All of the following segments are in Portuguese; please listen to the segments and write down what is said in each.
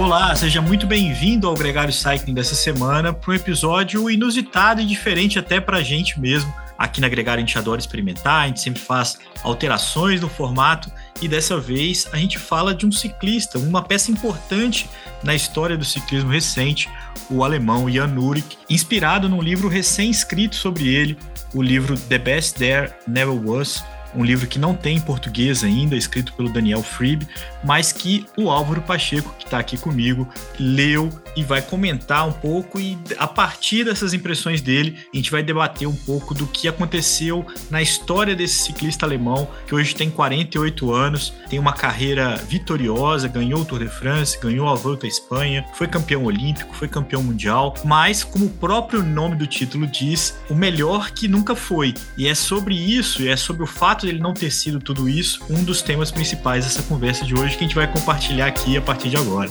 Olá, seja muito bem-vindo ao Gregário Cycling dessa semana para um episódio inusitado e diferente até para a gente mesmo. Aqui na Gregário a gente adora experimentar, a gente sempre faz alterações no formato e dessa vez a gente fala de um ciclista, uma peça importante na história do ciclismo recente, o alemão Jan Urik, inspirado num livro recém-escrito sobre ele, o livro The Best There Never Was, um livro que não tem em português ainda, escrito pelo Daniel Freeb, mas que o Álvaro Pacheco, que está aqui comigo, leu e vai comentar um pouco e a partir dessas impressões dele, a gente vai debater um pouco do que aconteceu na história desse ciclista alemão, que hoje tem 48 anos, tem uma carreira vitoriosa, ganhou o Tour de France, ganhou a Volta à Espanha, foi campeão olímpico, foi campeão mundial, mas como o próprio nome do título diz, o melhor que nunca foi. E é sobre isso, e é sobre o fato de ele não ter sido tudo isso, um dos temas principais dessa conversa de hoje que a gente vai compartilhar aqui a partir de agora.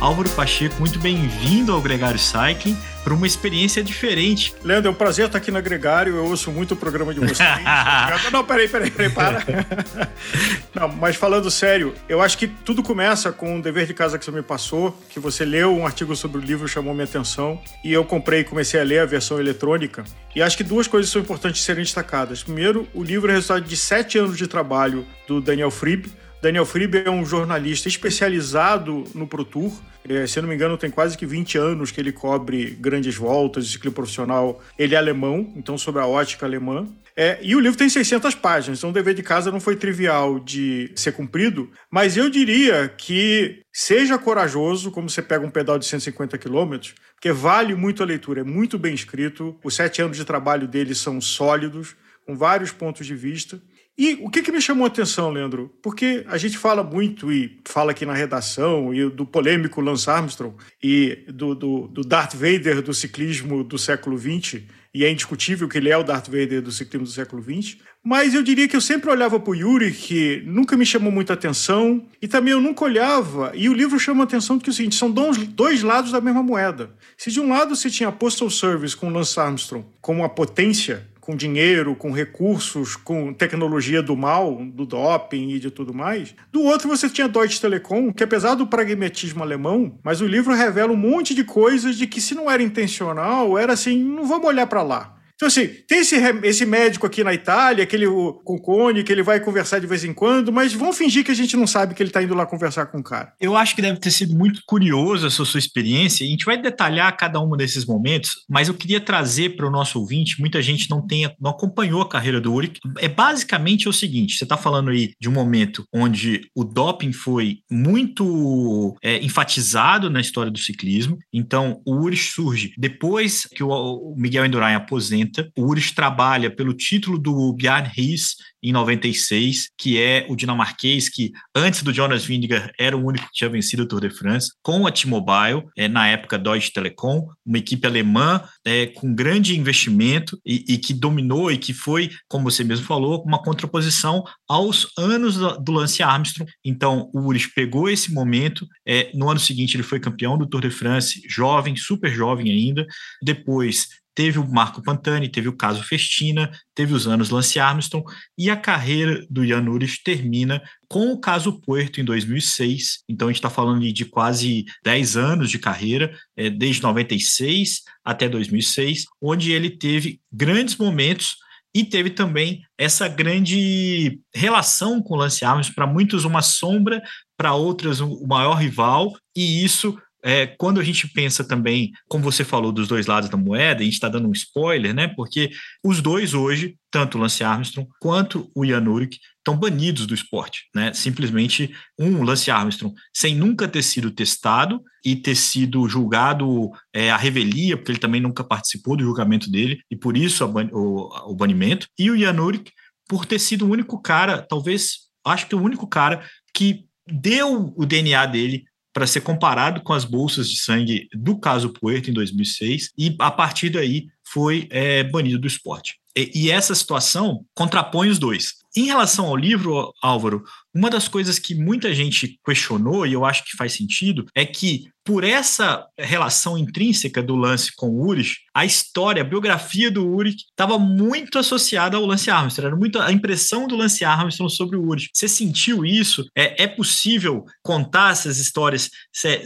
Álvaro Pacheco, muito bem-vindo ao Gregário Cycling para uma experiência diferente. Leandro, é um prazer estar aqui no Gregário. Eu ouço muito o programa de vocês. não, peraí, peraí, peraí, para. não, mas falando sério, eu acho que tudo começa com um dever de casa que você me passou, que você leu um artigo sobre o livro, chamou minha atenção, e eu comprei e comecei a ler a versão eletrônica. E acho que duas coisas são importantes de serem destacadas. Primeiro, o livro é resultado de sete anos de trabalho do Daniel Frieb, Daniel Friebe é um jornalista especializado no Pro Tour. É, se eu não me engano, tem quase que 20 anos que ele cobre grandes voltas de ciclismo profissional. Ele é alemão, então sobre a ótica alemã. É, e o livro tem 600 páginas, então o dever de casa não foi trivial de ser cumprido, mas eu diria que seja corajoso, como você pega um pedal de 150 quilômetros, porque vale muito a leitura, é muito bem escrito, os sete anos de trabalho dele são sólidos, com vários pontos de vista. E o que, que me chamou a atenção, Leandro? Porque a gente fala muito e fala aqui na redação e do polêmico Lance Armstrong e do, do, do Darth Vader do ciclismo do século XX, e é indiscutível que ele é o Darth Vader do ciclismo do século XX. Mas eu diria que eu sempre olhava para o Yuri, que nunca me chamou muita atenção, e também eu nunca olhava. E o livro chama a atenção que é o seguinte: são dois lados da mesma moeda. Se de um lado você tinha a Postal Service com Lance Armstrong como uma potência com dinheiro, com recursos, com tecnologia do mal, do doping e de tudo mais. Do outro, você tinha Deutsche Telekom, que apesar do pragmatismo alemão, mas o livro revela um monte de coisas de que se não era intencional, era assim, não vamos olhar para lá. Então, assim, tem esse, esse médico aqui na Itália, aquele o, com o que ele vai conversar de vez em quando, mas vamos fingir que a gente não sabe que ele está indo lá conversar com o cara. Eu acho que deve ter sido muito curioso essa sua experiência. A gente vai detalhar cada um desses momentos, mas eu queria trazer para o nosso ouvinte, muita gente não, tem, não acompanhou a carreira do Uric. É basicamente o seguinte: você está falando aí de um momento onde o doping foi muito é, enfatizado na história do ciclismo. Então, o Uric surge depois que o, o Miguel Indurain aposenta o Urs trabalha pelo título do Bjarne Ries em 96, que é o dinamarquês que, antes do Jonas Vingegaard, era o único que tinha vencido o Tour de France, com a T-Mobile, é, na época Deutsche Telekom, uma equipe alemã é, com grande investimento e, e, que dominou e que foi, como você mesmo falou, uma contraposição aos anos do Lance Armstrong. Então, o Urs pegou esse momento, é, no ano seguinte ele foi campeão do Tour de France, jovem, super jovem ainda, depois teve o Marco Pantani, teve o caso Festina, teve os anos Lance Armstrong, e a carreira do Jan Uris termina com o caso Puerto em 2006. Então a gente está falando de quase 10 anos de carreira, é, desde 96 até 2006, onde ele teve grandes momentos e teve também essa grande relação com o Lance Armstrong, para muitos uma sombra, para outras o maior rival, e isso é, quando a gente pensa também, como você falou, dos dois lados da moeda, a gente está dando um spoiler, né? Porque os dois hoje, tanto o Lance Armstrong quanto o Ian Urik, estão banidos do esporte, né? Simplesmente um Lance Armstrong sem nunca ter sido testado e ter sido julgado é, a revelia, porque ele também nunca participou do julgamento dele e por isso ban o, o banimento. E o Ian Urik por ter sido o único cara, talvez, acho que o único cara que deu o DNA dele para ser comparado com as bolsas de sangue do caso Puerto em 2006 e a partir daí foi é, banido do esporte. E, e essa situação contrapõe os dois. Em relação ao livro, Álvaro, uma das coisas que muita gente questionou, e eu acho que faz sentido, é que por essa relação intrínseca do lance com o Urich, a história, a biografia do Urich estava muito associada ao Lance Armstrong, era muito a impressão do Lance Armstrong sobre o Urich. Você sentiu isso? É, é possível contar essas histórias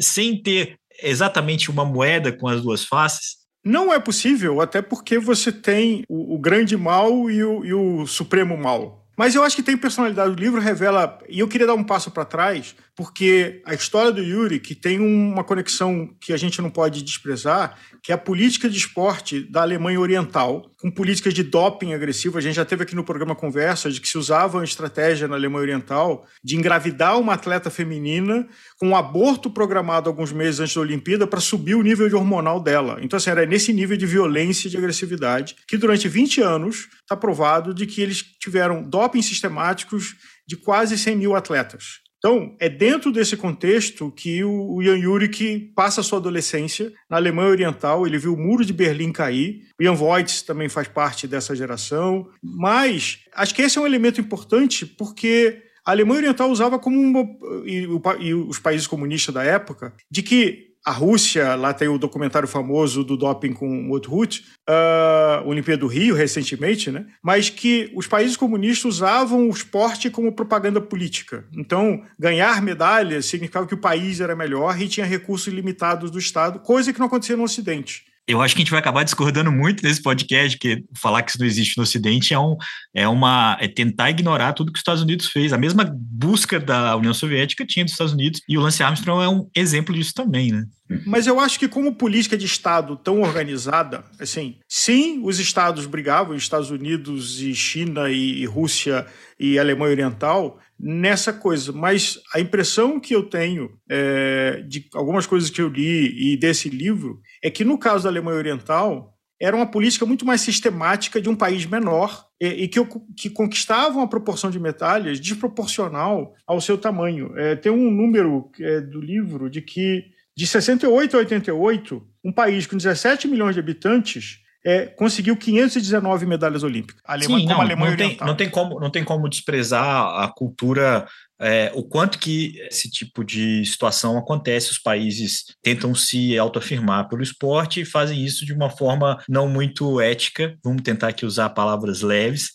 sem ter exatamente uma moeda com as duas faces? Não é possível, até porque você tem o, o grande mal e o, e o supremo mal. Mas eu acho que tem personalidade. O livro revela. E eu queria dar um passo para trás, porque a história do Yuri, que tem uma conexão que a gente não pode desprezar, que é a política de esporte da Alemanha Oriental, com políticas de doping agressivo. A gente já teve aqui no programa conversa de que se usava uma estratégia na Alemanha Oriental de engravidar uma atleta feminina com um aborto programado alguns meses antes da Olimpíada para subir o nível de hormonal dela. Então, assim, era nesse nível de violência e de agressividade que durante 20 anos está provado de que eles tiveram doping sistemáticos de quase 100 mil atletas. Então, é dentro desse contexto que o Jan Jurek passa sua adolescência na Alemanha Oriental. Ele viu o Muro de Berlim cair. O Jan Voigt também faz parte dessa geração. Mas acho que esse é um elemento importante porque a Alemanha Oriental usava como uma, e, e os países comunistas da época de que a Rússia, lá tem o documentário famoso do doping com o Othut, uh, Olimpíada do Rio, recentemente, né? mas que os países comunistas usavam o esporte como propaganda política. Então, ganhar medalhas significava que o país era melhor e tinha recursos limitados do Estado, coisa que não acontecia no Ocidente. Eu acho que a gente vai acabar discordando muito nesse podcast, que falar que isso não existe no Ocidente é, um, é uma é tentar ignorar tudo que os Estados Unidos fez. A mesma busca da União Soviética tinha dos Estados Unidos, e o Lance Armstrong é um exemplo disso também, né? Mas eu acho que como política de Estado tão organizada, assim, sim, os Estados brigavam, Estados Unidos e China e Rússia e Alemanha Oriental, nessa coisa. Mas a impressão que eu tenho é, de algumas coisas que eu li e desse livro é que no caso da Alemanha Oriental era uma política muito mais sistemática de um país menor e, e que, que conquistava uma proporção de medalhas desproporcional ao seu tamanho. É, tem um número é, do livro de que de 68 a 88, um país com 17 milhões de habitantes é, conseguiu 519 medalhas olímpicas. A Alemanha, Sim, não, Alemanha não, tem, não, tem como, não tem como desprezar a cultura, é, o quanto que esse tipo de situação acontece. Os países tentam se autoafirmar pelo esporte e fazem isso de uma forma não muito ética. Vamos tentar aqui usar palavras leves,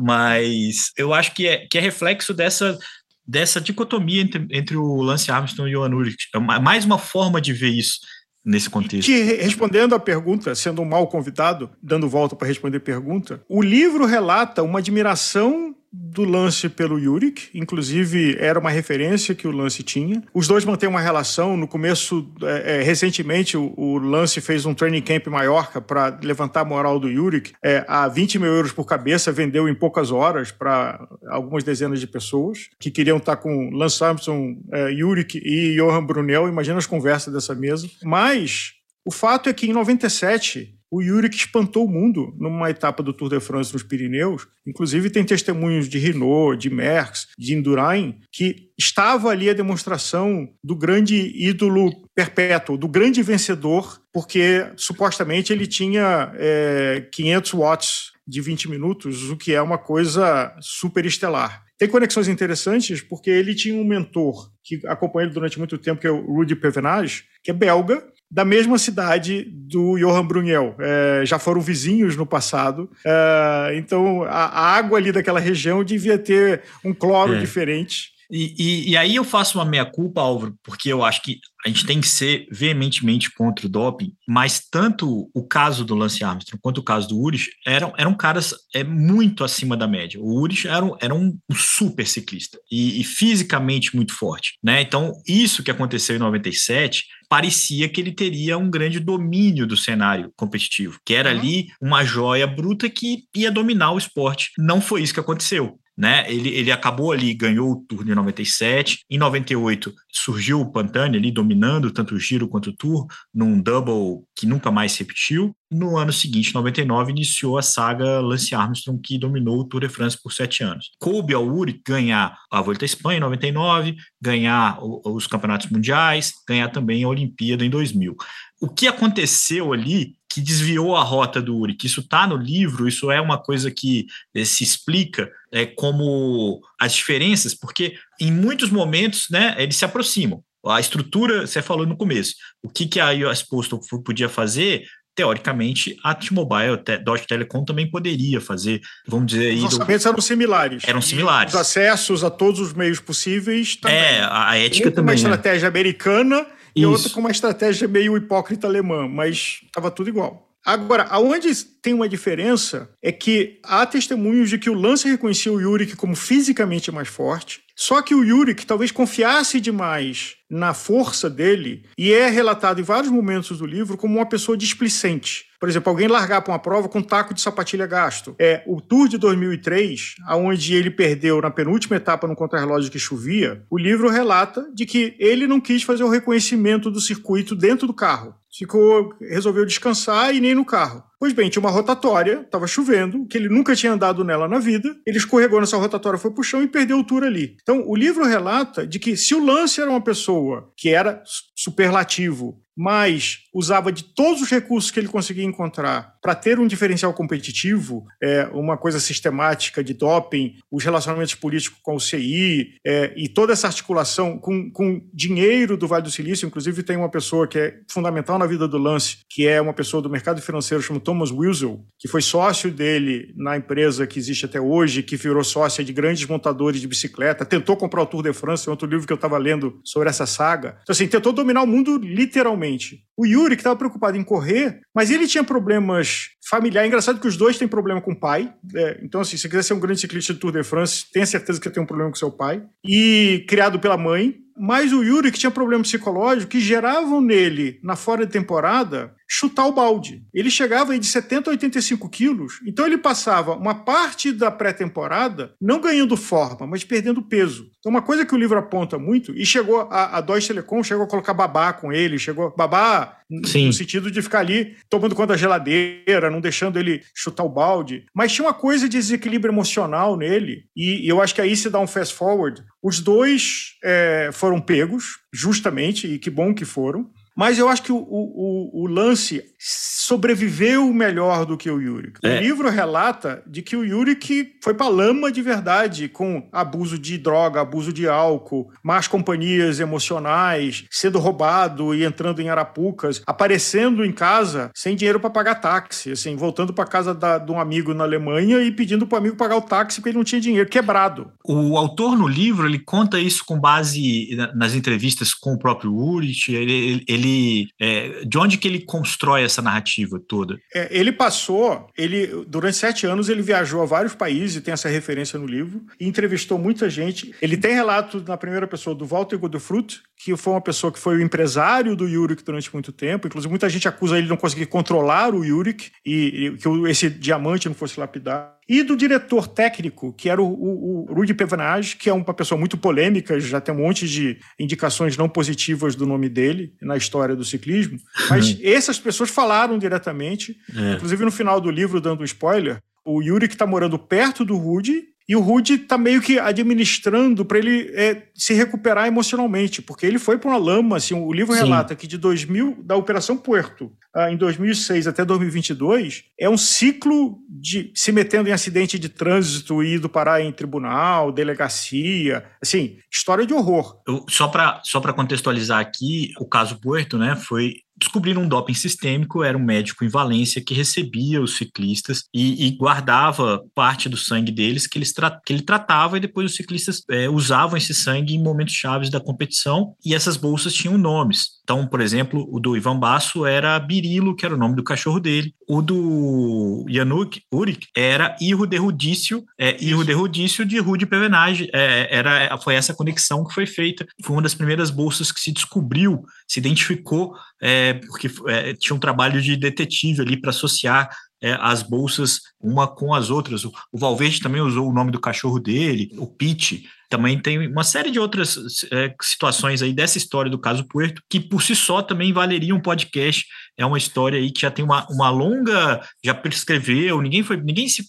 mas eu acho que é, que é reflexo dessa dessa dicotomia entre, entre o Lance Armstrong e o Ian Ulrich. É mais uma forma de ver isso nesse contexto. Que, respondendo à pergunta, sendo um mal convidado, dando volta para responder a pergunta, o livro relata uma admiração do lance pelo Yurik, inclusive era uma referência que o lance tinha. Os dois mantêm uma relação. No começo, é, é, recentemente, o, o, lance fez um training camp em Maiorca para levantar a moral do Yurik. É, a 20 mil euros por cabeça, vendeu em poucas horas para algumas dezenas de pessoas que queriam estar com Lance Armstrong, é, Yurik e Johan Brunel. Imagina as conversas dessa mesa. Mas o fato é que em 97 o Yuri que espantou o mundo numa etapa do Tour de France nos Pirineus. Inclusive, tem testemunhos de Renault, de Merckx, de Indurain, que estava ali a demonstração do grande ídolo perpétuo, do grande vencedor, porque supostamente ele tinha é, 500 watts de 20 minutos, o que é uma coisa super estelar. Tem conexões interessantes porque ele tinha um mentor que acompanhou ele durante muito tempo, que é o Rudy Pevenage, que é belga, da mesma cidade do Johan Brunel. É, já foram vizinhos no passado. É, então, a, a, água ali daquela região devia ter um cloro é. diferente. E, e, e, aí eu faço uma meia-culpa, Álvaro, porque eu acho que a gente tem que ser veementemente contra o doping, mas tanto o caso do Lance Armstrong quanto o caso do Urich eram, eram caras é, muito acima da média. O Urich era, um, era um super ciclista e, e fisicamente muito forte. Né? Então, isso que aconteceu em 97 parecia que ele teria um grande domínio do cenário competitivo, que era uhum. ali uma joia bruta que ia dominar o esporte. Não foi isso que aconteceu né? Ele, ele acabou ali, ganhou o Tour de 97. Em 98 surgiu o Pantani ali dominando tanto o Giro quanto o Tour, num double que nunca mais se repetiu. No ano seguinte, 99, iniciou a saga Lance Armstrong, que dominou o Tour de France por sete anos. Coube ao Uri ganhar a Volta à Espanha em 99, ganhar os campeonatos mundiais, ganhar também a Olimpíada em 2000. O que aconteceu ali que desviou a rota do Uri, que isso está no livro, isso é uma coisa que eh, se explica é, como as diferenças, porque em muitos momentos né, eles se aproximam. A estrutura, você falou no começo, o que, que a US Postal podia fazer, teoricamente, a T-Mobile, a Dodge Telecom também poderia fazer, vamos dizer... Aí, os orçamentos do... eram similares. Eram similares. Os acessos a todos os meios possíveis também. É, a ética um também. uma né? estratégia americana e outra com uma estratégia meio hipócrita alemã, mas estava tudo igual. Agora, aonde tem uma diferença é que há testemunhos de que o Lance reconhecia o Yurik como fisicamente mais forte, só que o Yurik talvez confiasse demais na força dele e é relatado em vários momentos do livro como uma pessoa displicente. Por exemplo, alguém largar para uma prova com um taco de sapatilha gasto. É o Tour de 2003, aonde ele perdeu na penúltima etapa no contrarrelógio que chovia. O livro relata de que ele não quis fazer o reconhecimento do circuito dentro do carro ficou, resolveu descansar e nem no carro. Pois bem, tinha uma rotatória, estava chovendo, que ele nunca tinha andado nela na vida. Ele escorregou nessa rotatória, foi pro chão e perdeu o tour ali. Então, o livro relata de que se o Lance era uma pessoa que era superlativo, mas usava de todos os recursos que ele conseguia encontrar para ter um diferencial competitivo, é, uma coisa sistemática de doping, os relacionamentos políticos com o CI é, e toda essa articulação com, com dinheiro do Vale do Silício. Inclusive, tem uma pessoa que é fundamental na vida do Lance, que é uma pessoa do mercado financeiro chamada Thomas Wilson, que foi sócio dele na empresa que existe até hoje, que virou sócia de grandes montadores de bicicleta, tentou comprar o Tour de France, outro livro que eu estava lendo sobre essa saga. Então, assim, tentou dominar o mundo literalmente. O Yuri, que estava preocupado em correr, mas ele tinha problemas familiares. Engraçado que os dois têm problema com o pai. É, então, assim, se você quiser ser um grande ciclista de Tour de France, tenha certeza que tem um problema com seu pai. E criado pela mãe. Mas o Yuri, que tinha problema psicológico, que geravam nele, na fora de temporada, chutar o balde. Ele chegava aí de 70 a 85 quilos, então ele passava uma parte da pré-temporada não ganhando forma, mas perdendo peso. Então, uma coisa que o livro aponta muito, e chegou a, a Deutsche Telekom chegou a colocar babá com ele, chegou babá Sim. no sentido de ficar ali tomando conta da geladeira, não deixando ele chutar o balde. Mas tinha uma coisa de desequilíbrio emocional nele, e, e eu acho que aí se dá um fast forward. Os dois é, foram pegos, justamente, e que bom que foram. Mas eu acho que o, o, o lance sobreviveu melhor do que o Yurik. É. O livro relata de que o Yurik foi pra lama de verdade, com abuso de droga, abuso de álcool, más companhias emocionais, sendo roubado e entrando em arapucas, aparecendo em casa sem dinheiro para pagar táxi, assim, voltando para casa da, de um amigo na Alemanha e pedindo para o amigo pagar o táxi porque ele não tinha dinheiro, quebrado. O autor no livro, ele conta isso com base nas entrevistas com o próprio Urich, ele, ele ele é, de onde que ele constrói essa narrativa toda? É, ele passou, ele durante sete anos ele viajou a vários países, tem essa referência no livro, e entrevistou muita gente. Ele tem relato na primeira pessoa do Walter Godefroot, que foi uma pessoa que foi o empresário do Yurik durante muito tempo. Inclusive, muita gente acusa ele de não conseguir controlar o Yurik e, e que esse diamante não fosse lapidar. E do diretor técnico, que era o, o, o Rudy Pevenage, que é uma pessoa muito polêmica, já tem um monte de indicações não positivas do nome dele na história do ciclismo. Mas essas pessoas falaram diretamente, é. inclusive no final do livro, dando um spoiler, o Yuri que está morando perto do Rudy e o Rude está meio que administrando para ele é, se recuperar emocionalmente, porque ele foi para uma lama. Assim, o livro Sim. relata que de 2000, da Operação Puerto, ah, em 2006 até 2022, é um ciclo de se metendo em acidente de trânsito e indo parar em tribunal, delegacia. Assim, história de horror. Eu, só para só contextualizar aqui, o caso Puerto né, foi descobriram um doping sistêmico, era um médico em Valência que recebia os ciclistas e, e guardava parte do sangue deles que, eles que ele tratava e depois os ciclistas é, usavam esse sangue em momentos chaves da competição e essas bolsas tinham nomes. Então, por exemplo, o do Ivan Basso era Birilo, que era o nome do cachorro dele. O do Yanuk Urik era Irro de Rudício, é, Irro de Rudício de Rude Pevenage. É, era, foi essa conexão que foi feita. Foi uma das primeiras bolsas que se descobriu, se identificou, é, porque é, tinha um trabalho de detetive ali para associar é, as bolsas uma com as outras. O, o Valverde também usou o nome do cachorro dele, o Pete. Também tem uma série de outras é, situações aí dessa história do caso Puerto, que por si só também valeria um podcast. É uma história aí que já tem uma, uma longa, já prescreveu, ninguém foi, ninguém se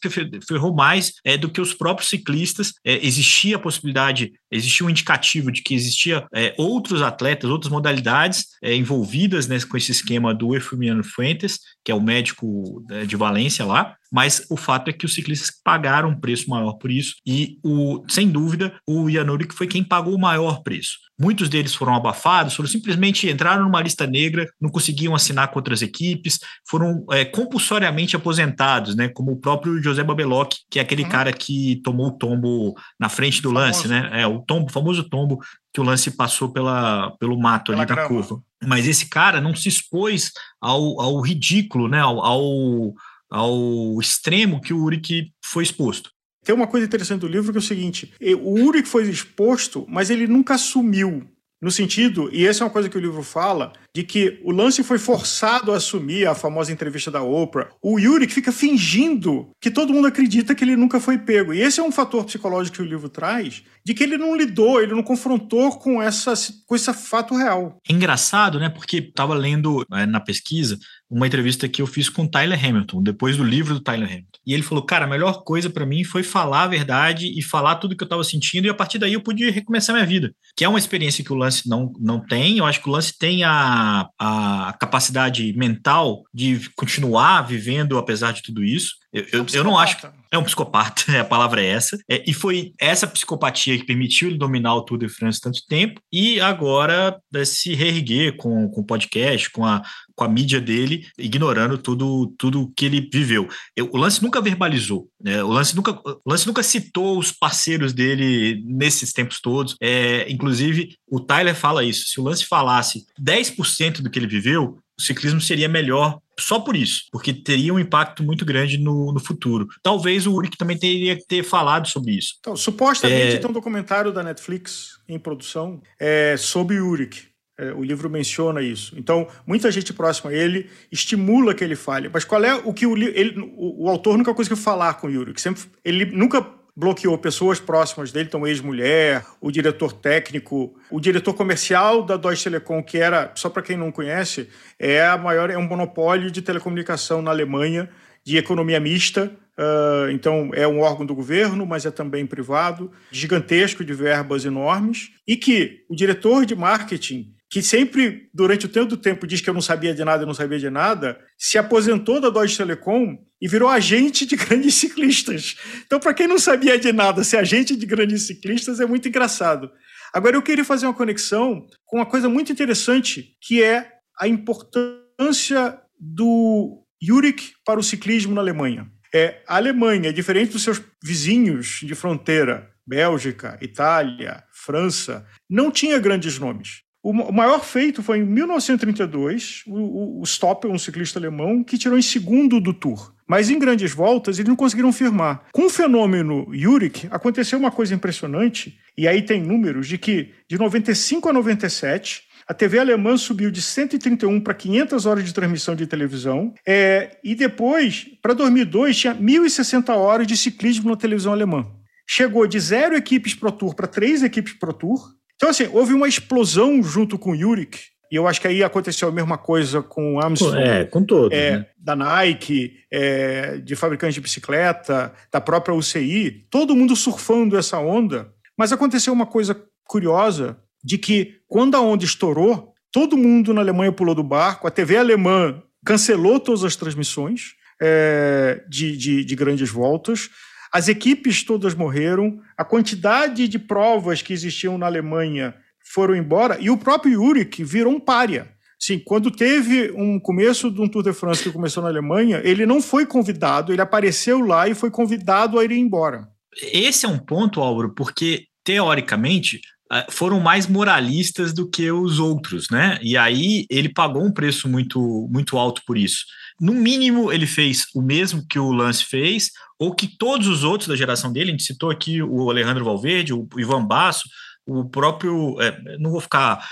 ferrou mais é, do que os próprios ciclistas. É, existia a possibilidade, existia um indicativo de que existia é, outros atletas, outras modalidades é, envolvidas né, com esse esquema do Efimiano Fuentes, que é o médico né, de Valência lá mas o fato é que os ciclistas pagaram um preço maior por isso e, o, sem dúvida, o Januric foi quem pagou o maior preço. Muitos deles foram abafados, foram simplesmente entraram numa lista negra, não conseguiam assinar com outras equipes, foram é, compulsoriamente aposentados, né? Como o próprio José Babeloc, que é aquele uhum. cara que tomou o tombo na frente do famoso. lance, né? É o tombo, famoso tombo que o lance passou pela, pelo mato pela ali da curva. Mas esse cara não se expôs ao, ao ridículo, né? ao, ao ao extremo que o Uric foi exposto. Tem uma coisa interessante do livro que é o seguinte: o Uric foi exposto, mas ele nunca assumiu. No sentido, e essa é uma coisa que o livro fala, de que o lance foi forçado a assumir a famosa entrevista da Oprah. O Yuri fica fingindo que todo mundo acredita que ele nunca foi pego. E esse é um fator psicológico que o livro traz, de que ele não lidou, ele não confrontou com, essa, com esse fato real. É engraçado, né? Porque estava lendo é, na pesquisa uma entrevista que eu fiz com o Tyler Hamilton, depois do livro do Tyler Hamilton. E ele falou: Cara, a melhor coisa para mim foi falar a verdade e falar tudo que eu estava sentindo, e a partir daí eu pude recomeçar minha vida. Que é uma experiência que o Lance não, não tem. Eu acho que o Lance tem a, a capacidade mental de continuar vivendo apesar de tudo isso. Eu, eu, eu, não acho. É um psicopata, a palavra é essa. É, e foi essa psicopatia que permitiu ele dominar o Tour de France tanto tempo e agora é, se reerguer com, com o podcast, com a, com a mídia dele, ignorando tudo tudo que ele viveu. Eu, o Lance nunca verbalizou, né? o, Lance nunca, o Lance nunca citou os parceiros dele nesses tempos todos. É, inclusive, o Tyler fala isso. Se o Lance falasse 10% do que ele viveu, o ciclismo seria melhor só por isso, porque teria um impacto muito grande no, no futuro. Talvez o Uric também teria que ter falado sobre isso. Então, supostamente é... tem um documentário da Netflix em produção é, sobre o Uric. É, o livro menciona isso. Então, muita gente próxima a ele estimula que ele fale. Mas qual é o que o, ele, o, o autor nunca conseguiu falar com o Uric? Sempre, ele nunca bloqueou pessoas próximas dele, então ex-mulher, o diretor técnico, o diretor comercial da Deutsche Telekom, que era, só para quem não conhece, é a maior é um monopólio de telecomunicação na Alemanha de economia mista. Uh, então é um órgão do governo, mas é também privado, gigantesco de verbas enormes, e que o diretor de marketing que sempre, durante o tempo do tempo, diz que eu não sabia de nada, eu não sabia de nada, se aposentou da Deutsche Telekom e virou agente de grandes ciclistas. Então, para quem não sabia de nada, ser agente de grandes ciclistas é muito engraçado. Agora, eu queria fazer uma conexão com uma coisa muito interessante, que é a importância do Jurek para o ciclismo na Alemanha. É, a Alemanha, diferente dos seus vizinhos de fronteira, Bélgica, Itália, França, não tinha grandes nomes. O maior feito foi em 1932, o, o Stoppel, um ciclista alemão, que tirou em segundo do Tour. Mas em grandes voltas eles não conseguiram firmar. Com o fenômeno Yurik, aconteceu uma coisa impressionante, e aí tem números de que de 95 a 97, a TV alemã subiu de 131 para 500 horas de transmissão de televisão. É, e depois, para 2002, tinha 1.060 horas de ciclismo na televisão alemã. Chegou de zero equipes Pro Tour para três equipes Pro Tour. Então, assim, houve uma explosão junto com o Yurik, e eu acho que aí aconteceu a mesma coisa com o Armstrong. É, com todos. É, né? Da Nike, é, de fabricantes de bicicleta, da própria UCI, todo mundo surfando essa onda. Mas aconteceu uma coisa curiosa, de que quando a onda estourou, todo mundo na Alemanha pulou do barco, a TV alemã cancelou todas as transmissões é, de, de, de grandes voltas, as equipes todas morreram, a quantidade de provas que existiam na Alemanha foram embora e o próprio Yurik virou um pária. Sim, quando teve um começo de um Tour de France que começou na Alemanha, ele não foi convidado, ele apareceu lá e foi convidado a ir embora. Esse é um ponto, Álvaro, porque teoricamente foram mais moralistas do que os outros, né? E aí ele pagou um preço muito, muito alto por isso. No mínimo, ele fez o mesmo que o Lance fez, ou que todos os outros da geração dele, a gente citou aqui o Alejandro Valverde, o Ivan Basso, o próprio, é, não vou ficar,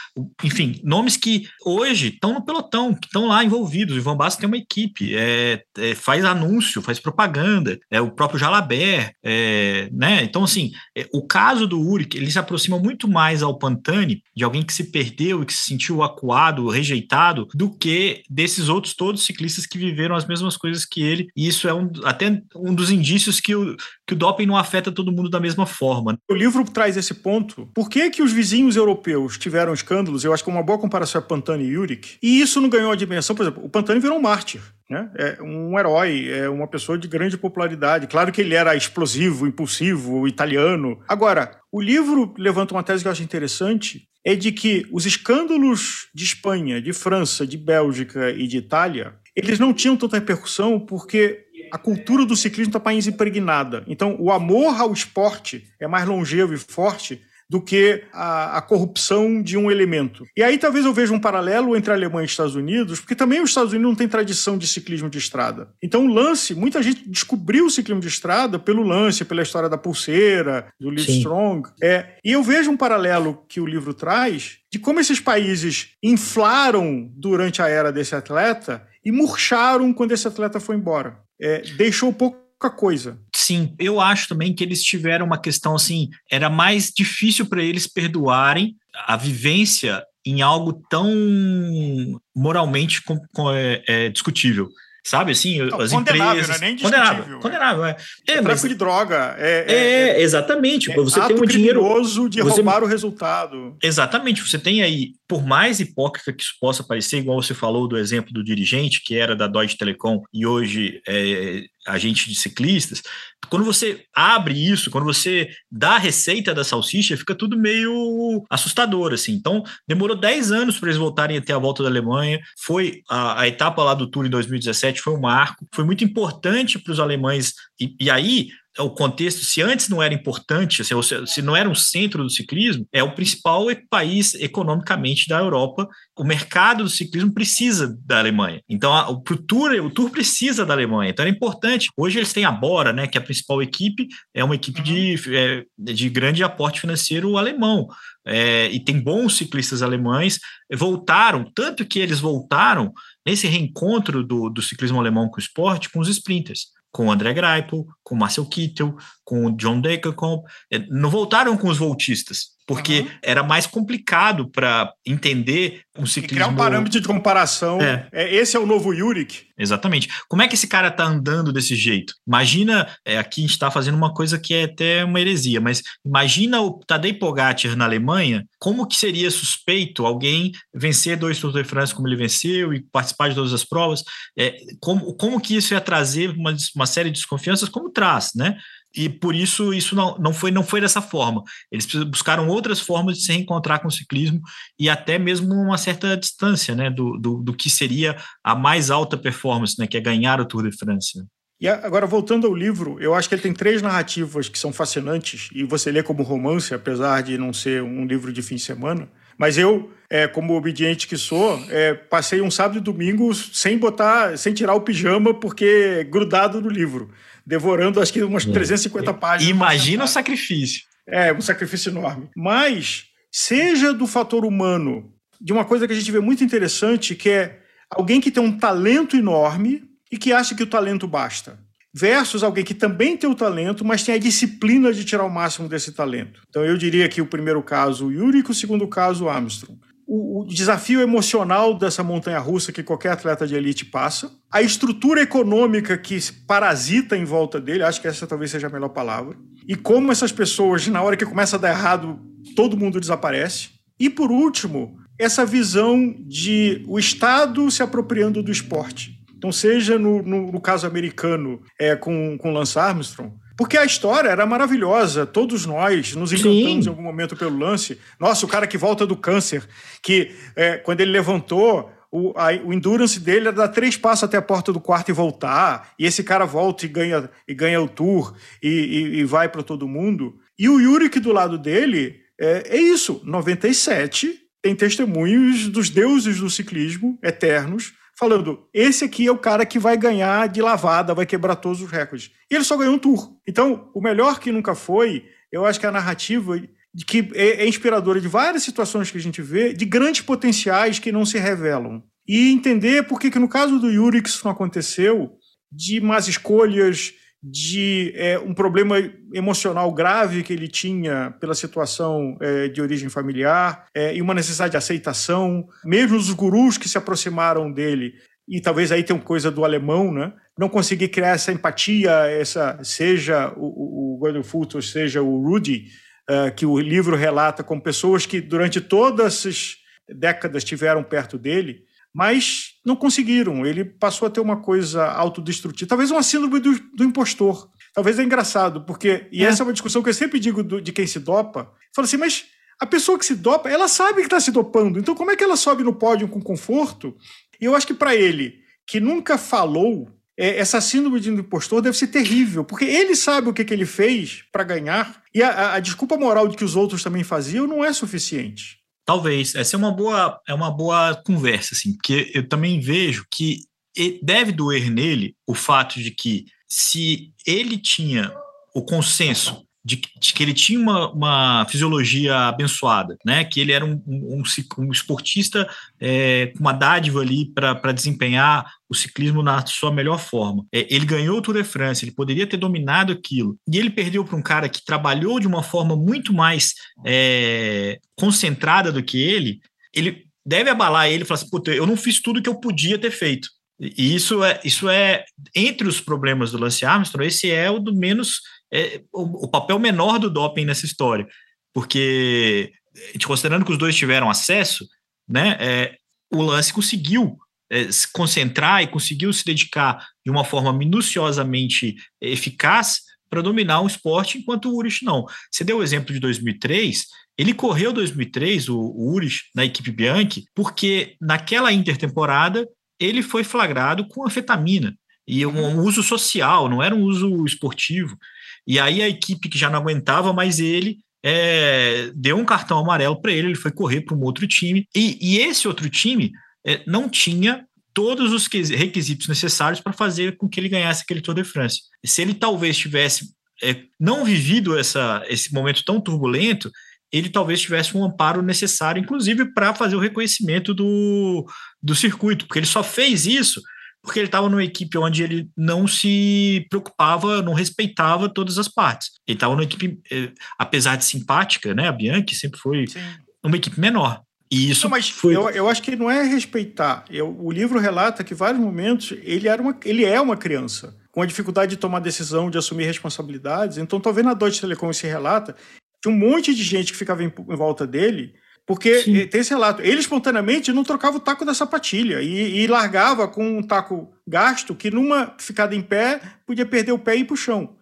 enfim, nomes que hoje estão no pelotão, que estão lá envolvidos. O Ivan Basso tem uma equipe, é, é, faz anúncio, faz propaganda, é o próprio Jalabert, é, né? Então, assim, é, o caso do Uric, ele se aproxima muito mais ao Pantani, de alguém que se perdeu e que se sentiu acuado, rejeitado, do que desses outros todos ciclistas que viveram as mesmas coisas que ele. E isso é um, até um dos indícios que o, que o doping não afeta todo mundo da mesma forma. O livro traz esse ponto por que, que os vizinhos europeus tiveram escândalos? Eu acho que uma boa comparação é Pantani e Yurik. E isso não ganhou a dimensão, por exemplo, o Pantani virou um mártir. Né? É um herói, é uma pessoa de grande popularidade. Claro que ele era explosivo, impulsivo, italiano. Agora, o livro levanta uma tese que eu acho interessante, é de que os escândalos de Espanha, de França, de Bélgica e de Itália, eles não tinham tanta repercussão porque a cultura do ciclismo está país impregnada. Então, o amor ao esporte é mais longevo e forte do que a, a, corrupção de um elemento. E aí talvez eu veja um paralelo entre a Alemanha e os Estados Unidos, porque também os Estados Unidos não têm tradição de ciclismo de estrada. Então o lance, muita gente descobriu o ciclismo de estrada pelo lance, pela história da pulseira, do Live Strong. É, e eu vejo um paralelo que o livro traz de como esses países inflaram durante a era desse atleta e murcharam quando esse atleta foi embora. É, deixou pouco pouca coisa. Sim, eu acho também que eles tiveram uma questão assim, era mais difícil para eles perdoarem a vivência em algo tão moralmente com, com, é, é, discutível. Sabe assim, não, as empresas. Não é nem condenável. Condenável, é. é, é mas... de droga. É, é, é, é exatamente. você tem um dinheiro. de você... roubar o resultado. Exatamente. Você tem aí, por mais hipócrita que isso possa parecer, igual você falou do exemplo do dirigente, que era da Deutsche Telekom e hoje é agente de ciclistas, quando você abre isso, quando você dá a receita da salsicha, fica tudo meio assustador, assim. Então, demorou 10 anos para eles voltarem até a volta da Alemanha. Foi a, a, etapa lá do Tour em 2017, foi um marco. Foi muito importante para os alemães. E, e aí, o contexto, se antes não era importante, se, se não era um centro do ciclismo, é o principal país economicamente da Europa. O mercado do ciclismo precisa da Alemanha. Então, a, o, Tour, o Tour precisa da Alemanha. Então, era importante. Hoje eles têm a Bora, né, que é a principal equipe, é uma equipe uhum. de, é, de grande aporte financeiro alemão. É, e tem bons ciclistas alemães. Voltaram, tanto que eles voltaram nesse reencontro do, do ciclismo alemão com o esporte, com os sprinters com o André Greipel, com o Marcel Kittel, com o John Degenkolb, é, não voltaram com os voltistas, porque uhum. era mais complicado para entender um ciclismo... E criar um parâmetro de comparação. É. é. esse é o novo Yurik. Exatamente. Como é que esse cara está andando desse jeito? Imagina, é, aqui a gente está fazendo uma coisa que é até uma heresia, mas imagina o Tadej Pogacar na Alemanha, como que seria suspeito alguém vencer dois Tours de France como ele venceu e participar de todas as provas? É, como, como que isso ia trazer uma, uma série de desconfianças, como traz, né? E por isso isso não, não, foi, não foi dessa forma. Eles buscaram outras formas de se reencontrar com o ciclismo e até mesmo uma certa distância né, do, do, do que seria a mais alta performance, né, que é ganhar o Tour de France. E agora, voltando ao livro, eu acho que ele tem três narrativas que são fascinantes, e você lê como romance, apesar de não ser um livro de fim de semana. Mas eu, é, como obediente que sou, é, passei um sábado e domingo sem botar, sem tirar o pijama, porque grudado no livro devorando acho que umas 350 é. páginas. Imagina o sacrifício. É, um sacrifício enorme. Mas, seja do fator humano, de uma coisa que a gente vê muito interessante, que é alguém que tem um talento enorme e que acha que o talento basta. Versus alguém que também tem o talento, mas tem a disciplina de tirar o máximo desse talento. Então eu diria que o primeiro caso, o Yuri, e o segundo caso, o Armstrong o, desafio emocional dessa montanha russa que qualquer atleta de elite passa, a estrutura econômica que parasita em volta dele, acho que essa talvez seja a melhor palavra, e como essas pessoas, na hora que começa a dar errado, todo mundo desaparece. E por último, essa visão de o Estado se apropriando do esporte. Então, seja no, no, no caso americano é, com, com Lance Armstrong, porque a história era maravilhosa, todos nós nos encantamos Sim. em algum momento pelo lance. Nossa, o cara que volta do câncer, que é, quando ele levantou, o, a, o endurance dele é dar três passos até a porta do quarto e voltar. E esse cara volta e ganha, e ganha o tour e, e, e vai para todo mundo. E o Yurik do lado dele é, é isso. 97 tem testemunhos dos deuses do ciclismo eternos falando: esse aqui é o cara que vai ganhar de lavada, vai quebrar todos os recordes. E ele só ganhou um tour. Então, o melhor que nunca foi, eu acho que é a narrativa de que é, é inspiradora de várias situações que a gente vê, de grandes potenciais que não se revelam. E entender por que, que no caso do Yuri isso não aconteceu, de más escolhas, de é, um problema emocional grave que ele tinha pela situação é, de origem familiar é, e uma necessidade de aceitação. Mesmo os gurus que se aproximaram dele, e talvez aí tenha uma coisa do alemão, né? não conseguir criar essa empatia, essa seja o, o Gordon Fulton, seja o Rudy, uh, que o livro relata como pessoas que durante todas essas décadas estiveram perto dele, mas não conseguiram. Ele passou a ter uma coisa autodestrutiva, talvez uma síndrome do, do impostor. Talvez é engraçado, porque, e é. essa é uma discussão que eu sempre digo do, de quem se dopa, fala assim, mas a pessoa que se dopa, ela sabe que está se dopando, então como é que ela sobe no pódio com conforto? E eu acho que para ele, que nunca falou, é, essa síndrome de impostor deve ser terrível, porque ele sabe o que, que ele fez para ganhar, e a, a, a desculpa moral de que os outros também faziam não é suficiente. Talvez. Essa é uma boa, é uma boa conversa, assim, porque eu também vejo que deve doer nele o fato de que se ele tinha o consenso de, de, que ele tinha uma, uma, fisiologia abençoada, né? Que ele era um, um, um esportista é, com uma dádiva ali para desempenhar o ciclismo na sua melhor forma. É, ele ganhou o Tour de France, ele poderia ter dominado aquilo, e ele perdeu para um cara que trabalhou de uma forma muito mais é, concentrada do que ele. Ele deve abalar ele e falar assim: Puta, eu não fiz tudo que eu podia ter feito. E isso é, isso é entre os problemas do Lance Armstrong, esse é o do menos é, o, o, papel menor do doping nessa história, porque considerando que os dois tiveram acesso, né, é, o Lance conseguiu é, se concentrar e conseguiu se dedicar de uma forma minuciosamente eficaz para dominar o esporte, enquanto o Urich não. Você deu o exemplo de 2003, ele correu 2003, o, o Urich, na equipe Bianchi, porque naquela intertemporada ele foi flagrado com anfetamina e um, um uso social, não era um uso esportivo. E aí a equipe que já não aguentava mais ele é, deu um cartão amarelo para ele, ele foi correr para um outro time. E, e esse outro time é, não tinha todos os requisitos necessários para fazer com que ele ganhasse aquele Tour de France. Se ele talvez tivesse é, não vivido essa, esse momento tão turbulento, ele talvez tivesse um amparo necessário, inclusive para fazer o reconhecimento do, do circuito, porque ele só fez isso porque ele estava numa equipe onde ele não se preocupava, não respeitava todas as partes. Ele estava numa equipe, eh, apesar de simpática, né? A Bianchi sempre foi Sim. uma equipe menor. E isso não, mas foi... eu, eu acho que não é respeitar. Eu, o livro relata que, em vários momentos, ele, era uma, ele é uma criança, com a dificuldade de tomar decisão, de assumir responsabilidades. Então, talvez na Deutsche Telekom se relata que um monte de gente que ficava em, em volta dele porque Sim. tem esse relato. Ele espontaneamente não trocava o taco da sapatilha e, e, largava com um taco gasto que, numa ficada em pé, podia perder o pé e ir para o chão.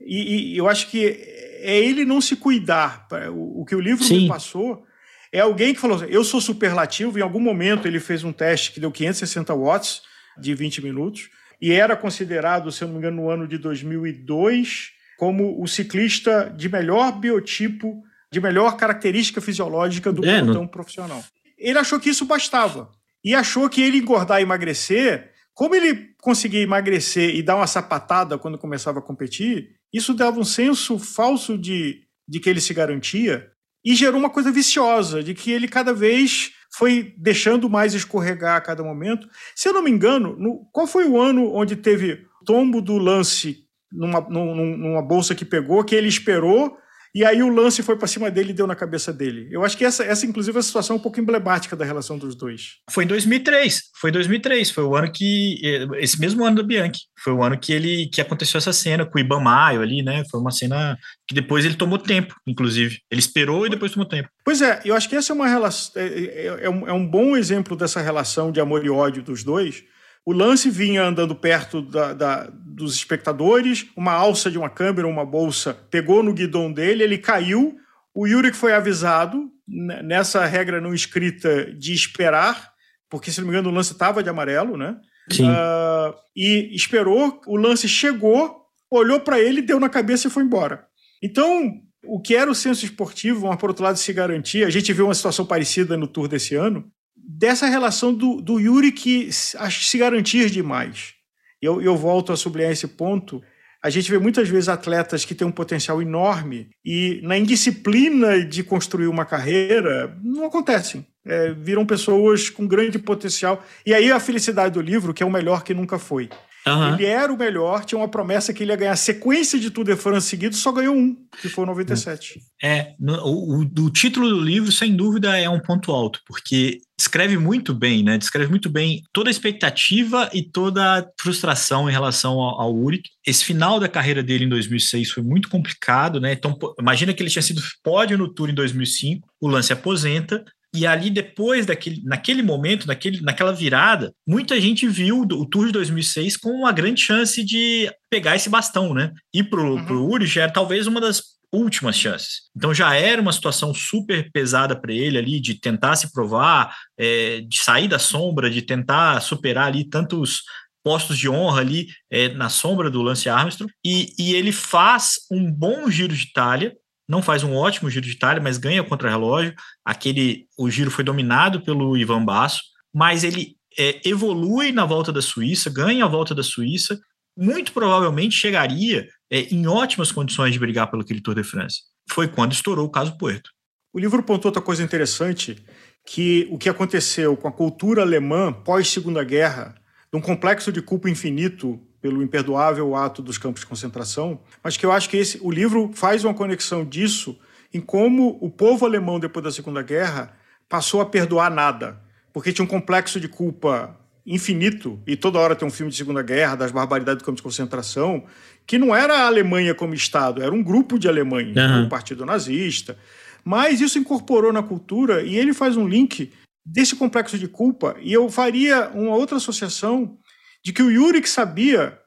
E, e, eu acho que é ele não se cuidar. O, o que o livro Sim. me passou é alguém que falou assim, eu sou superlativo. Em algum momento ele fez um teste que deu 560 watts de 20 minutos e era considerado, se eu não me engano, no ano de 2002 como o ciclista de melhor biotipo de melhor característica fisiológica do é, pelotão não... profissional. Ele achou que isso bastava. E achou que ele engordar e emagrecer, como ele conseguia emagrecer e dar uma sapatada quando começava a competir, isso dava um senso falso de, de que ele se garantia e gerou uma coisa viciosa, de que ele cada vez foi deixando mais escorregar a cada momento. Se eu não me engano, no, qual foi o ano onde teve tombo do lance numa, numa, numa bolsa que pegou, que ele esperou e aí o lance foi para cima dele e deu na cabeça dele. Eu acho que essa, essa inclusive, é a situação um pouco emblemática da relação dos dois. Foi em 2003. Foi 2003. Foi o ano que. Esse mesmo ano do Bianchi. Foi o ano que ele que aconteceu essa cena com o Iban Maio ali, né? Foi uma cena que depois ele tomou tempo, inclusive. Ele esperou e depois tomou tempo. Pois é, eu acho que essa é uma relação. É, é, é, um, é um bom exemplo dessa relação de amor e ódio dos dois o lance vinha andando perto da, da, dos espectadores, uma alça de uma câmera, uma bolsa, pegou no guidão dele, ele caiu. O Yuri foi avisado nessa regra não escrita de esperar, porque se não me engano o lance estava de amarelo, né? Sim. Uh, e esperou, o lance chegou, olhou para ele, deu na cabeça e foi embora. Então, o que era o senso esportivo, mas por outro lado se garantia, a gente viu uma situação parecida no Tour desse ano, dessa relação do, do Yuri que se garantir demais. Eu, eu volto a sublinhar esse ponto. A gente vê muitas vezes atletas que têm um potencial enorme e, na indisciplina de construir uma carreira, não acontecem. É, viram pessoas com grande potencial. E aí a felicidade do livro, que é o melhor que nunca foi. Uhum. Ele era o melhor, tinha uma promessa que ele ia ganhar sequência de Tour de France seguido, só ganhou um, que foi o 97. É, no, o, o, título do livro, sem dúvida, é um ponto alto, porque descreve muito bem, né? Descreve muito bem toda a expectativa e toda a frustração em relação ao, ao Uric. Esse final da carreira dele em 2006 foi muito complicado, né? Então, imagina que ele tinha sido pódio no Tour em 2005, o Lance aposenta, e ali, depois daquele, naquele momento, naquele, naquela virada, muita gente viu o Tour de 2006 com uma grande chance de pegar esse bastão, né? E pro, uhum. pro Uri já era talvez uma das últimas chances. Então já era uma situação super pesada para ele ali, de tentar se provar, é, de sair da sombra, de tentar superar ali tantos postos de honra ali é, na sombra do Lance Armstrong. E, e ele faz um bom giro de Itália, não faz um ótimo giro de Itália, mas ganha contra-relógio. Aquele, o giro foi dominado pelo Ivan Basso, mas ele é, evolui na volta da Suíça, ganha a volta da Suíça, muito provavelmente chegaria é, em ótimas condições de brigar pelo aquele Tour de France. Foi quando estourou o caso Puerto. O livro pontou outra coisa interessante, que o que aconteceu com a cultura alemã pós-Segunda Guerra, num complexo de culpa infinito pelo imperdoável ato dos campos de concentração, mas que eu acho que esse, o livro faz uma conexão disso em como o povo alemão, depois da Segunda Guerra, passou a perdoar nada, porque tinha um complexo de culpa infinito, e toda hora tem um filme de Segunda Guerra, das barbaridades do campo de concentração, que não era a Alemanha como Estado, era um grupo de Alemanha, uhum. o Partido Nazista. Mas isso incorporou na cultura, e ele faz um link desse complexo de culpa, e eu faria uma outra associação de que o Yurik sabia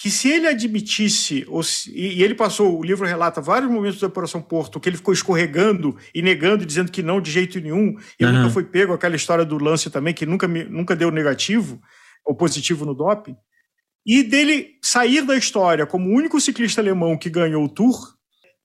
que se ele admitisse, se, e, ele passou, o livro relata vários momentos da Operação Porto, que ele ficou escorregando e negando, dizendo que não de jeito nenhum, e uhum. nunca foi pego, aquela história do lance também, que nunca, nunca deu negativo ou positivo no doping, e dele sair da história como o único ciclista alemão que ganhou o Tour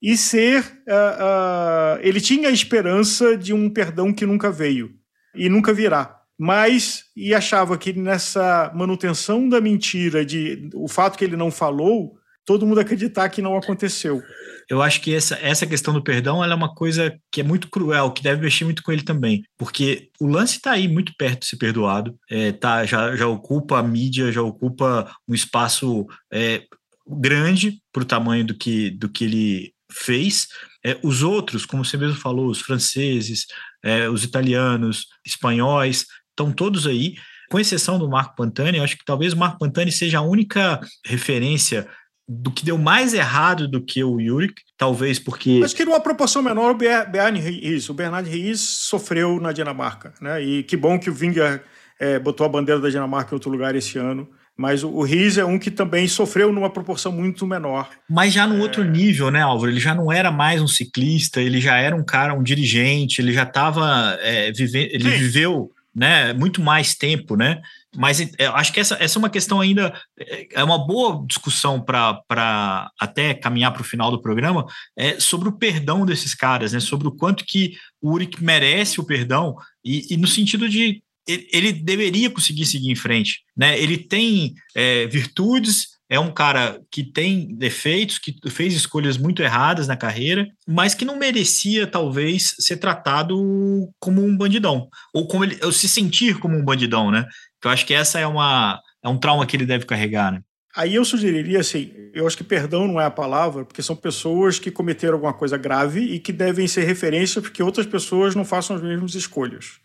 e ser. Uh, uh, ele tinha a esperança de um perdão que nunca veio e nunca virá mas e achava que nessa manutenção da mentira, de o fato que ele não falou, todo mundo acreditar que não aconteceu. Eu acho que essa, essa questão do perdão é uma coisa que é muito cruel, que deve mexer muito com ele também, porque o lance está aí muito perto de ser perdoado, é, tá, já, já ocupa a mídia, já ocupa um espaço é, grande para o tamanho do que, do que ele fez. É, os outros, como você mesmo falou, os franceses, é, os italianos, espanhóis, estão todos aí, com exceção do Marco Pantani. Eu acho que talvez o Marco Pantani seja a única referência do que deu mais errado do que o Yurik, talvez porque. Acho que numa proporção menor o Bernard Ries. O Bernard Ries sofreu na Dinamarca, né? E que bom que o Vinga é, botou a bandeira da Dinamarca em outro lugar esse ano. Mas o, o Riz é um que também sofreu numa proporção muito menor. Mas já no é... outro nível, né, Álvaro? Ele já não era mais um ciclista, ele já era um cara, um dirigente, ele já estava é, vivendo, ele Sim. viveu né, muito mais tempo, né? Mas é, acho que essa, essa é uma questão ainda, é, é uma boa discussão para até caminhar para o final do programa, é sobre o perdão desses caras, né? Sobre o quanto que o Uric merece o perdão e, e no sentido de ele, deveria conseguir seguir em frente, né? Ele tem é, virtudes, é um cara que tem defeitos, que fez escolhas muito erradas na carreira, mas que não merecia, talvez, ser tratado como um bandidão, ou como ele, ou se sentir como um bandidão, né? Eu acho que essa é uma é um trauma que ele deve carregar, né? Aí eu sugeriria assim, eu acho que perdão não é a palavra, porque são pessoas que cometeram alguma coisa grave e que devem ser referência porque outras pessoas não façam as mesmas escolhas.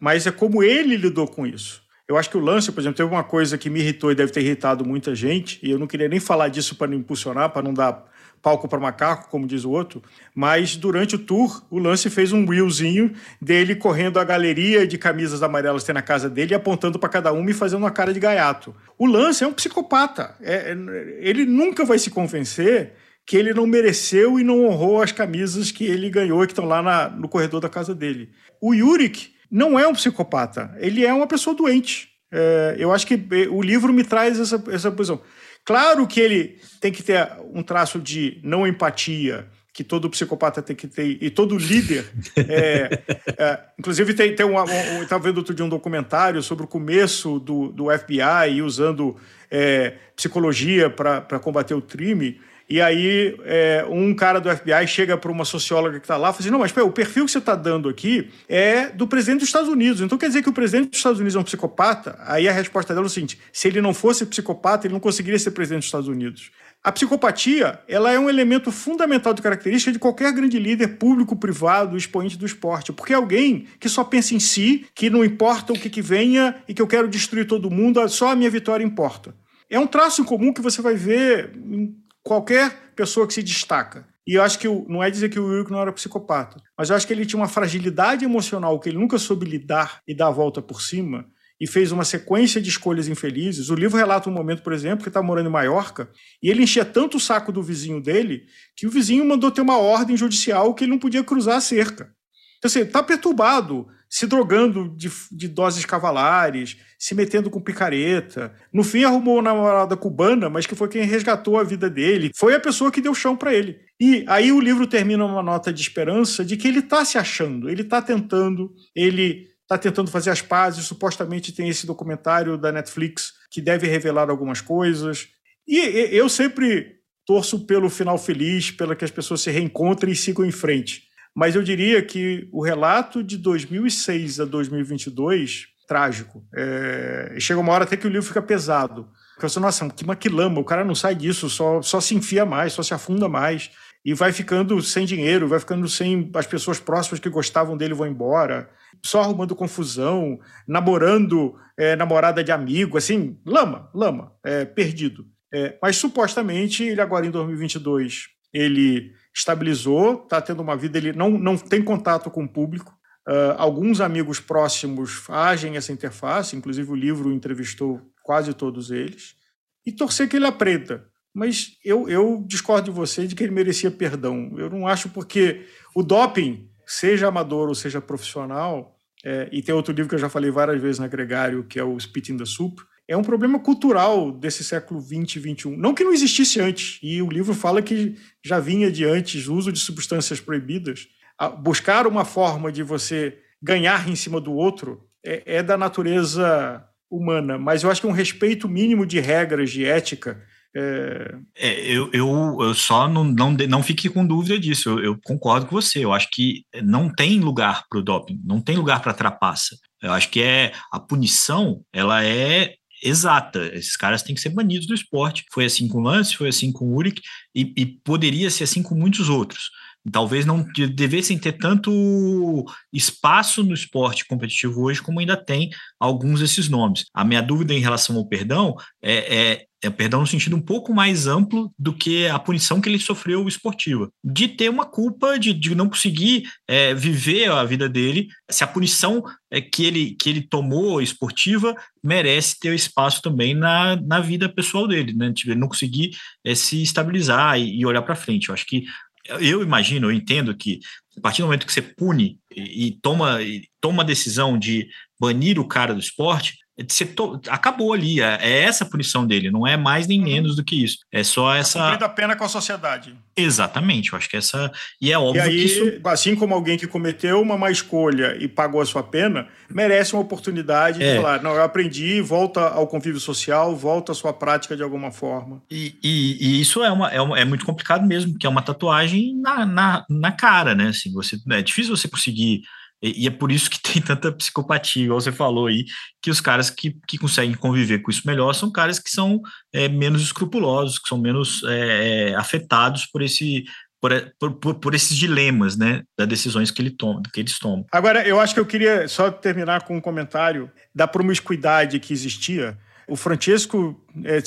Mas é como ele lidou com isso. Eu acho que o lance, por exemplo, teve uma coisa que me irritou e deve ter irritado muita gente, e eu não queria nem falar disso para não impulsionar, para não dar palco para macaco, como diz o outro, mas durante o tour, o Lance fez um reelzinho dele correndo a galeria de camisas amarelas que tem na casa dele, apontando para cada uma e fazendo uma cara de gaiato. O Lance é um psicopata. É, é, ele nunca vai se convencer que ele não mereceu e não honrou as camisas que ele ganhou e que estão lá na, no corredor da casa dele. O Yurik não é um psicopata, ele é uma pessoa doente. É, eu acho que o livro me traz essa, essa posição. Claro que ele tem que ter um traço de não empatia, que todo psicopata tem que ter, e todo líder. É, é, inclusive, tem, tem um, um, estava vendo outro dia um documentário sobre o começo do, do FBI usando é, psicologia para combater o crime. E aí, é, um cara do FBI chega para uma socióloga que está lá e fala assim: Não, mas pera, o perfil que você está dando aqui é do presidente dos Estados Unidos. Então quer dizer que o presidente dos Estados Unidos é um psicopata? Aí a resposta dela é o seguinte: se ele não fosse psicopata, ele não conseguiria ser presidente dos Estados Unidos. A psicopatia ela é um elemento fundamental de característica de qualquer grande líder público, privado, expoente do esporte. Porque é alguém que só pensa em si, que não importa o que, que venha e que eu quero destruir todo mundo, só a minha vitória importa. É um traço comum que você vai ver em qualquer pessoa que se destaca. E eu acho que não é dizer que o Ulrich não era psicopata, mas eu acho que ele tinha uma fragilidade emocional que ele nunca soube lidar e dar a volta por cima, e fez uma sequência de escolhas infelizes. O livro relata um momento, por exemplo, que está morando em Maiorca, e ele enchia tanto o saco do vizinho dele que o vizinho mandou ter uma ordem judicial que ele não podia cruzar a cerca. Então, assim, está perturbado, se drogando de, de, doses cavalares, se metendo com picareta. No fim, arrumou uma namorada cubana, mas que foi quem resgatou a vida dele. Foi a pessoa que deu chão para ele. E aí o livro termina uma nota de esperança de que ele está se achando, ele está tentando, ele está tentando fazer as pazes. Supostamente tem esse documentário da Netflix que deve revelar algumas coisas. E eu sempre torço pelo final feliz, pela que as pessoas se reencontrem e sigam em frente. Mas eu diria que o relato de 2006 a 2022 trágico. É... Chega uma hora até que o livro fica pesado. Porque você, nossa, que maquilama, o cara não sai disso, só, só se enfia mais, só se afunda mais. E vai ficando sem dinheiro, vai ficando sem. As pessoas próximas que gostavam dele vão embora só arrumando confusão, namorando é, namorada de amigo, assim, lama, lama, é, perdido. É, mas supostamente ele agora em 2022 ele estabilizou, está tendo uma vida, ele não, não tem contato com o público. Uh, alguns amigos próximos agem essa interface, inclusive o livro entrevistou quase todos eles, e torcer que ele aprenda. Mas eu, eu discordo de você de que ele merecia perdão. Eu não acho porque o doping, seja amador ou seja profissional, é, e tem outro livro que eu já falei várias vezes na Gregário, que é o Spit in the Soup, é um problema cultural desse século 20 e 21. Não que não existisse antes, e o livro fala que já vinha de antes o uso de substâncias proibidas. Buscar uma forma de você ganhar em cima do outro é, é da natureza humana, mas eu acho que um respeito mínimo de regras, de ética, é... É, eu, eu, eu, só não, não, não fique com dúvida disso, eu, eu, concordo com você. Eu acho que não tem lugar para o doping, não tem lugar para trapaça. Eu acho que é a punição, ela é exata. Esses caras têm que ser banidos do esporte. Foi assim com o Lance, foi assim com o Uric, e, e poderia ser assim com muitos outros talvez não devessem ter tanto espaço no esporte competitivo hoje como ainda tem alguns desses nomes. A minha dúvida em relação ao perdão é, é, é perdão no sentido um pouco mais amplo do que a punição que ele sofreu esportiva, de ter uma culpa de, de não conseguir é, viver a vida dele, se a punição é, que, ele, que ele tomou esportiva merece ter espaço também na, na vida pessoal dele, né? Ele não conseguir é, se estabilizar e, e olhar para frente. Eu acho que eu imagino, eu entendo que a partir do momento que você pune e, e toma, e toma a decisão de banir o cara do esporte, to... acabou ali. É, é, essa a punição dele, não é mais nem uhum. menos do que isso. É só tá essa. Cumprindo a pena com a sociedade. Exatamente, eu acho que essa. E é óbvio e aí, que isso. Assim como alguém que cometeu uma má escolha e pagou a sua pena, merece uma oportunidade é. de falar: não, eu aprendi, volta ao convívio social, volta à sua prática de alguma forma. E, e, e isso é, uma, é, uma, é, muito complicado mesmo, porque é uma tatuagem na, na, na cara, né? Assim, você, é difícil você conseguir e, é por isso que tem tanta psicopatia, igual você falou aí, que os caras que, que conseguem conviver com isso melhor são caras que são é, menos escrupulosos, que são menos é, é afetados por esse. Por, por, por, esses dilemas, né, das decisões que, ele toma, que eles tomam. Agora, eu acho que eu queria só terminar com um comentário da promiscuidade que existia o Francesco eh,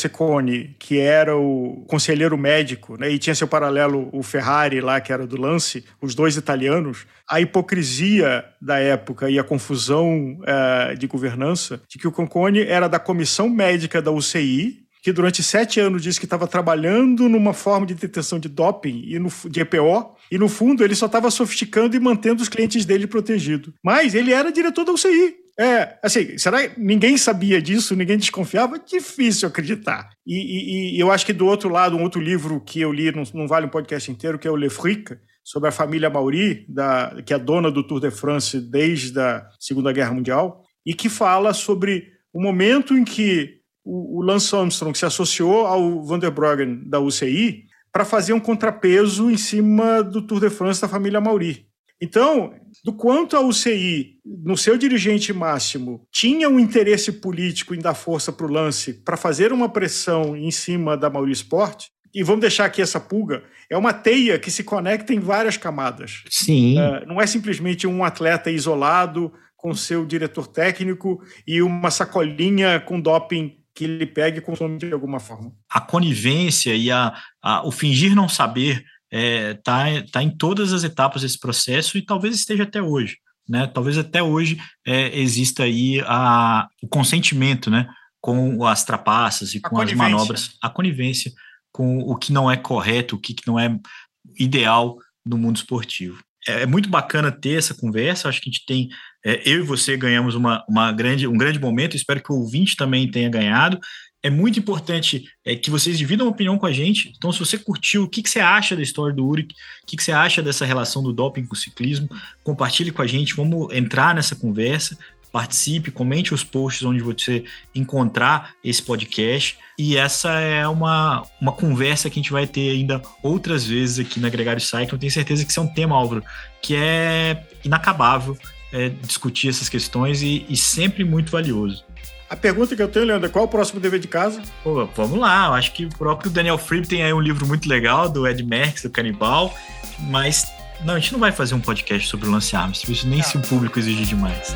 que era o conselheiro médico, né, e tinha seu paralelo o Ferrari lá, que era do Lance, os dois italianos, a hipocrisia da época e a confusão uh, de governança de que o Concone era da comissão médica da UCI que durante sete anos disse que estava trabalhando numa forma de deteção de doping e no, de EPO, e no fundo ele só estava sofisticando e mantendo os clientes dele protegidos. Mas ele era diretor da UCI. É, assim, será que ninguém sabia disso, ninguém desconfiava? Difícil acreditar. E, e, e, eu acho que do outro lado, um outro livro que eu li, não, não vale um podcast inteiro, que é o Le Fric, sobre a família Mauri, da, que é dona do Tour de France desde a Segunda Guerra Mundial, e que fala sobre o momento em que o, o Lance Armstrong se associou ao Van der Brogen da UCI para fazer um contrapeso em cima do Tour de France da família Mauri. Então, do quanto a UCI, no seu dirigente máximo, tinha um interesse político em dar força para o lance para fazer uma pressão em cima da Mauri Sport, e vamos deixar aqui essa pulga, é uma teia que se conecta em várias camadas. Sim. Uh, não é simplesmente um atleta isolado com seu diretor técnico e uma sacolinha com doping que ele pega e consome de alguma forma. A conivência e a, a o fingir não saber está é, tá, tá em todas as etapas desse processo e talvez esteja até hoje. Né? Talvez até hoje é, exista aí a, o consentimento né? com as trapaças e a com as manobras, a conivência com o que não é correto, o que não é ideal no mundo esportivo. É, é muito bacana ter essa conversa, acho que a gente tem, é, eu e você ganhamos uma, uma grande, um grande momento, espero que o ouvinte também tenha ganhado, é muito importante é, que vocês dividam opinião com a gente. Então, se você curtiu, o que, que você acha da história do Uric, o que, que você acha dessa relação do doping com o ciclismo, compartilhe com a gente, vamos entrar nessa conversa, participe, comente os posts onde você encontrar esse podcast. E essa é uma, uma conversa que a gente vai ter ainda outras vezes aqui na Gregário. Eu tenho certeza que isso é um tema, Álvaro, que é inacabável é, discutir essas questões e, e sempre muito valioso. A pergunta que eu tenho, Leandro, é qual o próximo dever de casa? Pô, vamos lá, eu acho que o próprio Daniel Freeb tem aí um livro muito legal do Ed Merckx, do Canibal, mas não, a gente não vai fazer um podcast sobre o Lance Armstrong, isso nem se o público exigir demais.